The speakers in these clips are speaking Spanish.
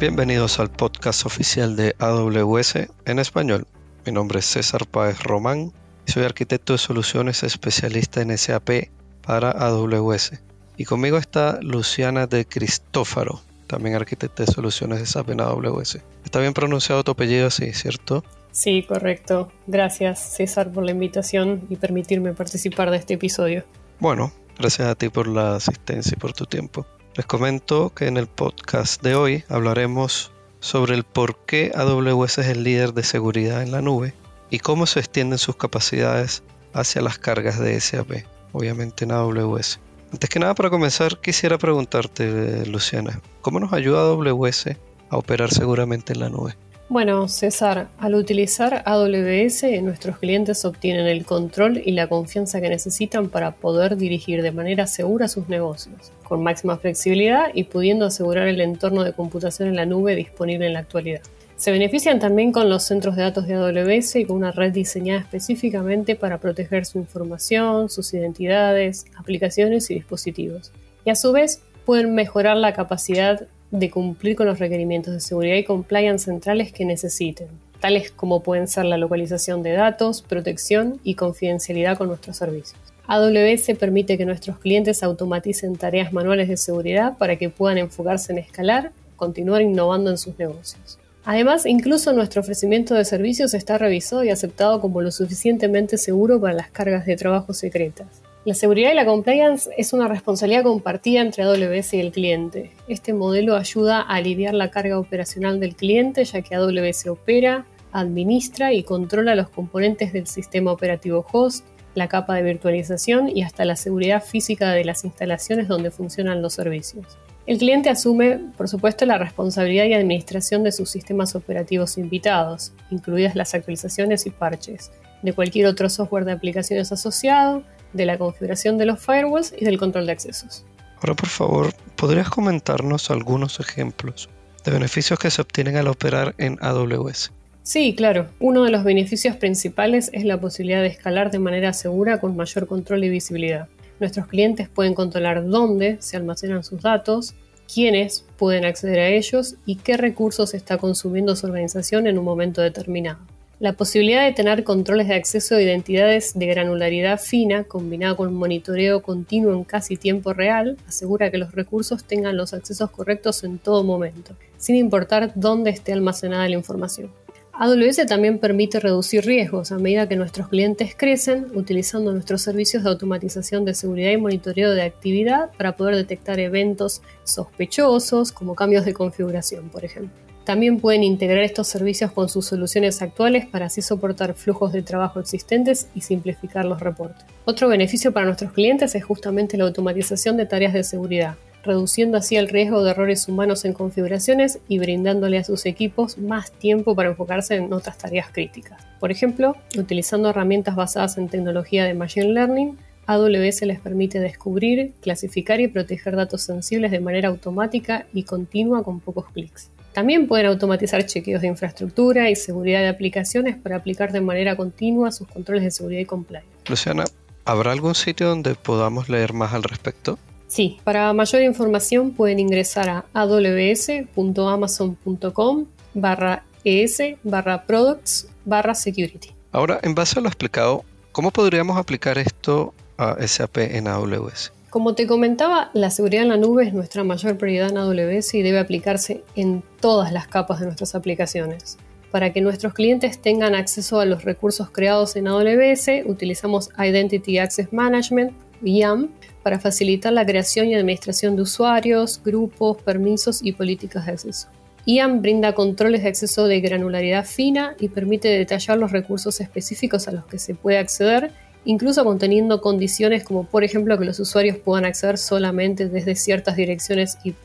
Bienvenidos al podcast oficial de AWS en español. Mi nombre es César Páez Román y soy arquitecto de soluciones especialista en SAP para AWS. Y conmigo está Luciana de Cristófaro, también arquitecta de soluciones de SAP en AWS. Está bien pronunciado tu apellido así, ¿cierto? Sí, correcto. Gracias César por la invitación y permitirme participar de este episodio. Bueno, gracias a ti por la asistencia y por tu tiempo. Les comento que en el podcast de hoy hablaremos sobre el por qué AWS es el líder de seguridad en la nube y cómo se extienden sus capacidades hacia las cargas de SAP, obviamente en AWS. Antes que nada, para comenzar, quisiera preguntarte, Luciana, ¿cómo nos ayuda AWS a operar seguramente en la nube? Bueno, César, al utilizar AWS, nuestros clientes obtienen el control y la confianza que necesitan para poder dirigir de manera segura sus negocios, con máxima flexibilidad y pudiendo asegurar el entorno de computación en la nube disponible en la actualidad. Se benefician también con los centros de datos de AWS y con una red diseñada específicamente para proteger su información, sus identidades, aplicaciones y dispositivos. Y a su vez pueden mejorar la capacidad de cumplir con los requerimientos de seguridad y compliance centrales que necesiten, tales como pueden ser la localización de datos, protección y confidencialidad con nuestros servicios. AWS permite que nuestros clientes automaticen tareas manuales de seguridad para que puedan enfocarse en escalar, continuar innovando en sus negocios. Además, incluso nuestro ofrecimiento de servicios está revisado y aceptado como lo suficientemente seguro para las cargas de trabajo secretas. La seguridad y la compliance es una responsabilidad compartida entre AWS y el cliente. Este modelo ayuda a aliviar la carga operacional del cliente ya que AWS opera, administra y controla los componentes del sistema operativo host, la capa de virtualización y hasta la seguridad física de las instalaciones donde funcionan los servicios. El cliente asume, por supuesto, la responsabilidad y administración de sus sistemas operativos invitados, incluidas las actualizaciones y parches, de cualquier otro software de aplicaciones asociado, de la configuración de los firewalls y del control de accesos. Ahora, por favor, ¿podrías comentarnos algunos ejemplos de beneficios que se obtienen al operar en AWS? Sí, claro. Uno de los beneficios principales es la posibilidad de escalar de manera segura con mayor control y visibilidad. Nuestros clientes pueden controlar dónde se almacenan sus datos, quiénes pueden acceder a ellos y qué recursos está consumiendo su organización en un momento determinado. La posibilidad de tener controles de acceso a identidades de granularidad fina combinado con monitoreo continuo en casi tiempo real asegura que los recursos tengan los accesos correctos en todo momento, sin importar dónde esté almacenada la información. AWS también permite reducir riesgos a medida que nuestros clientes crecen utilizando nuestros servicios de automatización de seguridad y monitoreo de actividad para poder detectar eventos sospechosos como cambios de configuración, por ejemplo. También pueden integrar estos servicios con sus soluciones actuales para así soportar flujos de trabajo existentes y simplificar los reportes. Otro beneficio para nuestros clientes es justamente la automatización de tareas de seguridad, reduciendo así el riesgo de errores humanos en configuraciones y brindándole a sus equipos más tiempo para enfocarse en otras tareas críticas. Por ejemplo, utilizando herramientas basadas en tecnología de Machine Learning, AWS les permite descubrir, clasificar y proteger datos sensibles de manera automática y continua con pocos clics. También pueden automatizar chequeos de infraestructura y seguridad de aplicaciones para aplicar de manera continua sus controles de seguridad y compliance. Luciana, ¿habrá algún sitio donde podamos leer más al respecto? Sí, para mayor información pueden ingresar a aws.amazon.com barra es barra products barra security. Ahora, en base a lo explicado, ¿cómo podríamos aplicar esto a SAP en AWS? Como te comentaba, la seguridad en la nube es nuestra mayor prioridad en AWS y debe aplicarse en todas las capas de nuestras aplicaciones. Para que nuestros clientes tengan acceso a los recursos creados en AWS, utilizamos Identity Access Management, IAM, para facilitar la creación y administración de usuarios, grupos, permisos y políticas de acceso. IAM brinda controles de acceso de granularidad fina y permite detallar los recursos específicos a los que se puede acceder incluso conteniendo condiciones como por ejemplo que los usuarios puedan acceder solamente desde ciertas direcciones IP.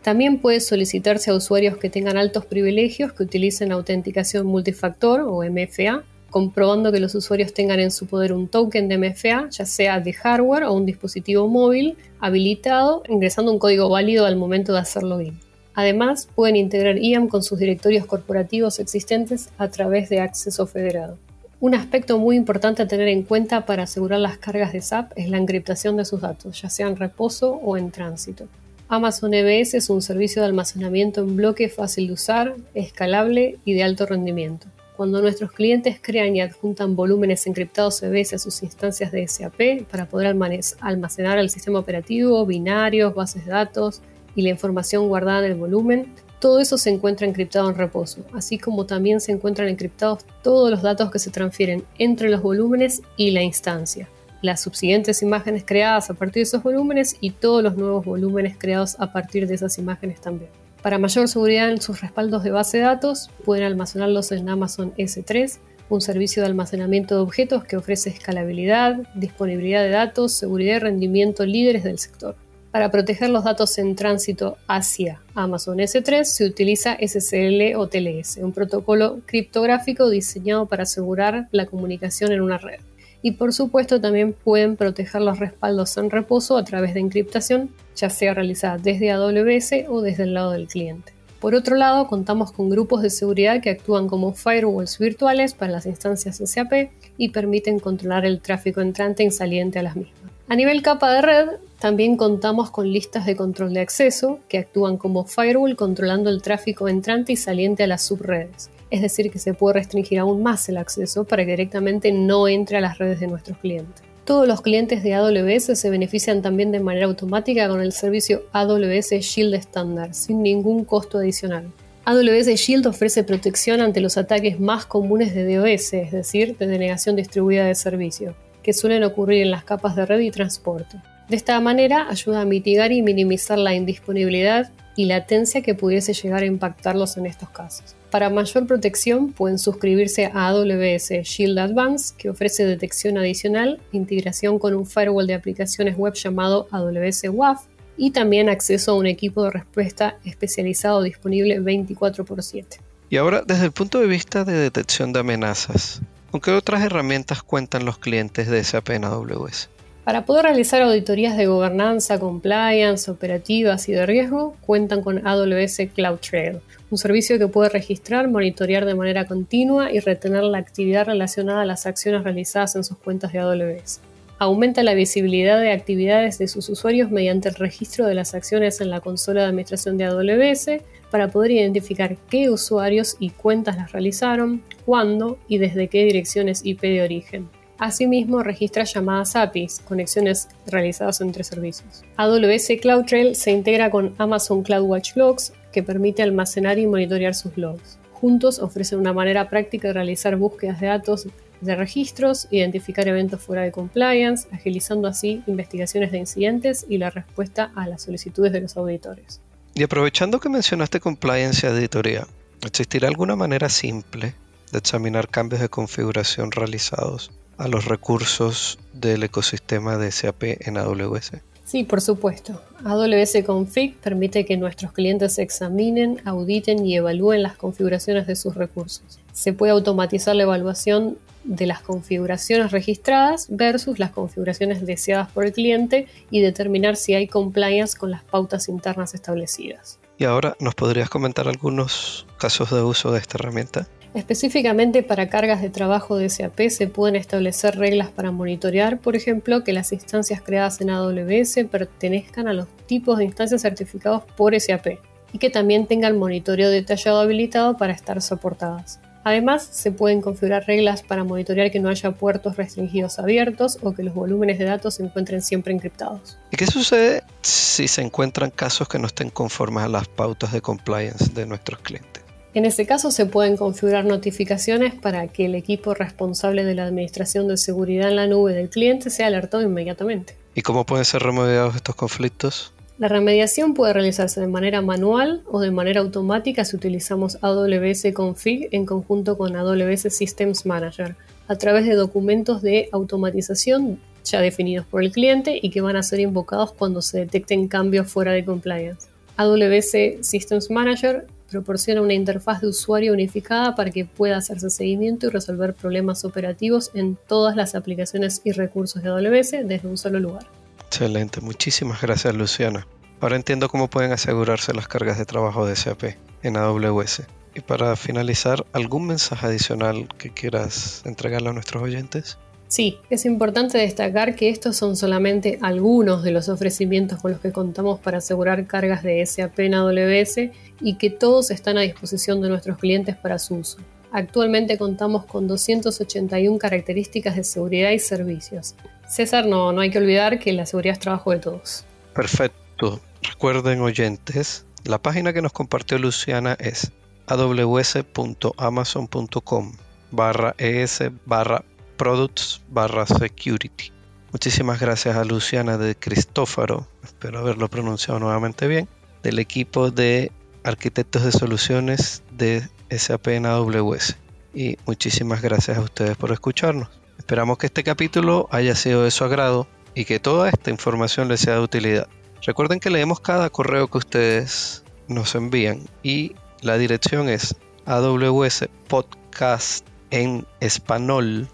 También puede solicitarse a usuarios que tengan altos privilegios que utilicen autenticación multifactor o MFA, comprobando que los usuarios tengan en su poder un token de MFA, ya sea de hardware o un dispositivo móvil, habilitado, ingresando un código válido al momento de hacer login. Además, pueden integrar IAM con sus directorios corporativos existentes a través de acceso federado. Un aspecto muy importante a tener en cuenta para asegurar las cargas de SAP es la encriptación de sus datos, ya sea en reposo o en tránsito. Amazon EBS es un servicio de almacenamiento en bloque fácil de usar, escalable y de alto rendimiento. Cuando nuestros clientes crean y adjuntan volúmenes encriptados EBS a sus instancias de SAP para poder almacenar el sistema operativo, binarios, bases de datos y la información guardada en el volumen, todo eso se encuentra encriptado en reposo, así como también se encuentran encriptados todos los datos que se transfieren entre los volúmenes y la instancia, las subsiguientes imágenes creadas a partir de esos volúmenes y todos los nuevos volúmenes creados a partir de esas imágenes también. Para mayor seguridad en sus respaldos de base de datos, pueden almacenarlos en Amazon S3, un servicio de almacenamiento de objetos que ofrece escalabilidad, disponibilidad de datos, seguridad y rendimiento líderes del sector. Para proteger los datos en tránsito hacia Amazon S3 se utiliza SSL o TLS, un protocolo criptográfico diseñado para asegurar la comunicación en una red. Y por supuesto también pueden proteger los respaldos en reposo a través de encriptación, ya sea realizada desde AWS o desde el lado del cliente. Por otro lado, contamos con grupos de seguridad que actúan como firewalls virtuales para las instancias SAP y permiten controlar el tráfico entrante y saliente a las mismas. A nivel capa de red, también contamos con listas de control de acceso que actúan como firewall controlando el tráfico entrante y saliente a las subredes. Es decir, que se puede restringir aún más el acceso para que directamente no entre a las redes de nuestros clientes. Todos los clientes de AWS se benefician también de manera automática con el servicio AWS Shield estándar, sin ningún costo adicional. AWS Shield ofrece protección ante los ataques más comunes de DOS, es decir, de denegación distribuida de servicio que suelen ocurrir en las capas de red y transporte. De esta manera ayuda a mitigar y minimizar la indisponibilidad y latencia que pudiese llegar a impactarlos en estos casos. Para mayor protección pueden suscribirse a AWS Shield Advance, que ofrece detección adicional, integración con un firewall de aplicaciones web llamado AWS WAF y también acceso a un equipo de respuesta especializado disponible 24 x 7. Y ahora, desde el punto de vista de detección de amenazas, ¿Con qué otras herramientas cuentan los clientes de SAP en AWS? Para poder realizar auditorías de gobernanza, compliance, operativas y de riesgo, cuentan con AWS CloudTrail, un servicio que puede registrar, monitorear de manera continua y retener la actividad relacionada a las acciones realizadas en sus cuentas de AWS. Aumenta la visibilidad de actividades de sus usuarios mediante el registro de las acciones en la consola de administración de AWS, para poder identificar qué usuarios y cuentas las realizaron, cuándo y desde qué direcciones IP de origen. Asimismo, registra llamadas APIs, conexiones realizadas entre servicios. AWS CloudTrail se integra con Amazon CloudWatch Logs, que permite almacenar y monitorear sus logs. Juntos ofrecen una manera práctica de realizar búsquedas de datos de registros, identificar eventos fuera de compliance, agilizando así investigaciones de incidentes y la respuesta a las solicitudes de los auditores. Y aprovechando que mencionaste compliance y auditoría, ¿existirá alguna manera simple de examinar cambios de configuración realizados a los recursos del ecosistema de SAP en AWS? Sí, por supuesto. AWS Config permite que nuestros clientes examinen, auditen y evalúen las configuraciones de sus recursos. Se puede automatizar la evaluación de las configuraciones registradas versus las configuraciones deseadas por el cliente y determinar si hay compliance con las pautas internas establecidas. Y ahora, ¿nos podrías comentar algunos casos de uso de esta herramienta? Específicamente para cargas de trabajo de SAP se pueden establecer reglas para monitorear, por ejemplo, que las instancias creadas en AWS pertenezcan a los tipos de instancias certificados por SAP y que también tengan monitoreo detallado habilitado para estar soportadas. Además, se pueden configurar reglas para monitorear que no haya puertos restringidos abiertos o que los volúmenes de datos se encuentren siempre encriptados. ¿Y qué sucede si se encuentran casos que no estén conformes a las pautas de compliance de nuestros clientes? En este caso se pueden configurar notificaciones para que el equipo responsable de la administración de seguridad en la nube del cliente sea alertado inmediatamente. ¿Y cómo pueden ser remediados estos conflictos? La remediación puede realizarse de manera manual o de manera automática si utilizamos AWS Config en conjunto con AWS Systems Manager, a través de documentos de automatización ya definidos por el cliente y que van a ser invocados cuando se detecten cambios fuera de compliance. AWS Systems Manager proporciona una interfaz de usuario unificada para que pueda hacerse seguimiento y resolver problemas operativos en todas las aplicaciones y recursos de AWS desde un solo lugar. Excelente, muchísimas gracias Luciana. Ahora entiendo cómo pueden asegurarse las cargas de trabajo de SAP en AWS. Y para finalizar, ¿algún mensaje adicional que quieras entregarle a nuestros oyentes? Sí, es importante destacar que estos son solamente algunos de los ofrecimientos con los que contamos para asegurar cargas de SAP en AWS y que todos están a disposición de nuestros clientes para su uso. Actualmente contamos con 281 características de seguridad y servicios. César, no, no hay que olvidar que la seguridad es trabajo de todos. Perfecto. Recuerden oyentes, la página que nos compartió Luciana es aws.amazon.com barra es barra products barra security. Muchísimas gracias a Luciana de Cristófaro, espero haberlo pronunciado nuevamente bien, del equipo de arquitectos de soluciones de SAP en AWS. Y muchísimas gracias a ustedes por escucharnos. Esperamos que este capítulo haya sido de su agrado y que toda esta información les sea de utilidad. Recuerden que leemos cada correo que ustedes nos envían y la dirección es AWS Podcast en español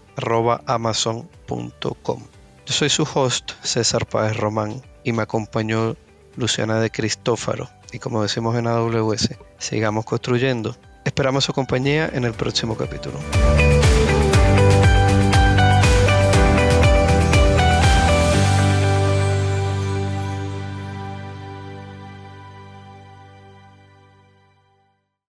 amazon.com. Yo soy su host, César Páez Román, y me acompañó Luciana de Cristófaro. Y como decimos en AWS, sigamos construyendo. Esperamos su compañía en el próximo capítulo.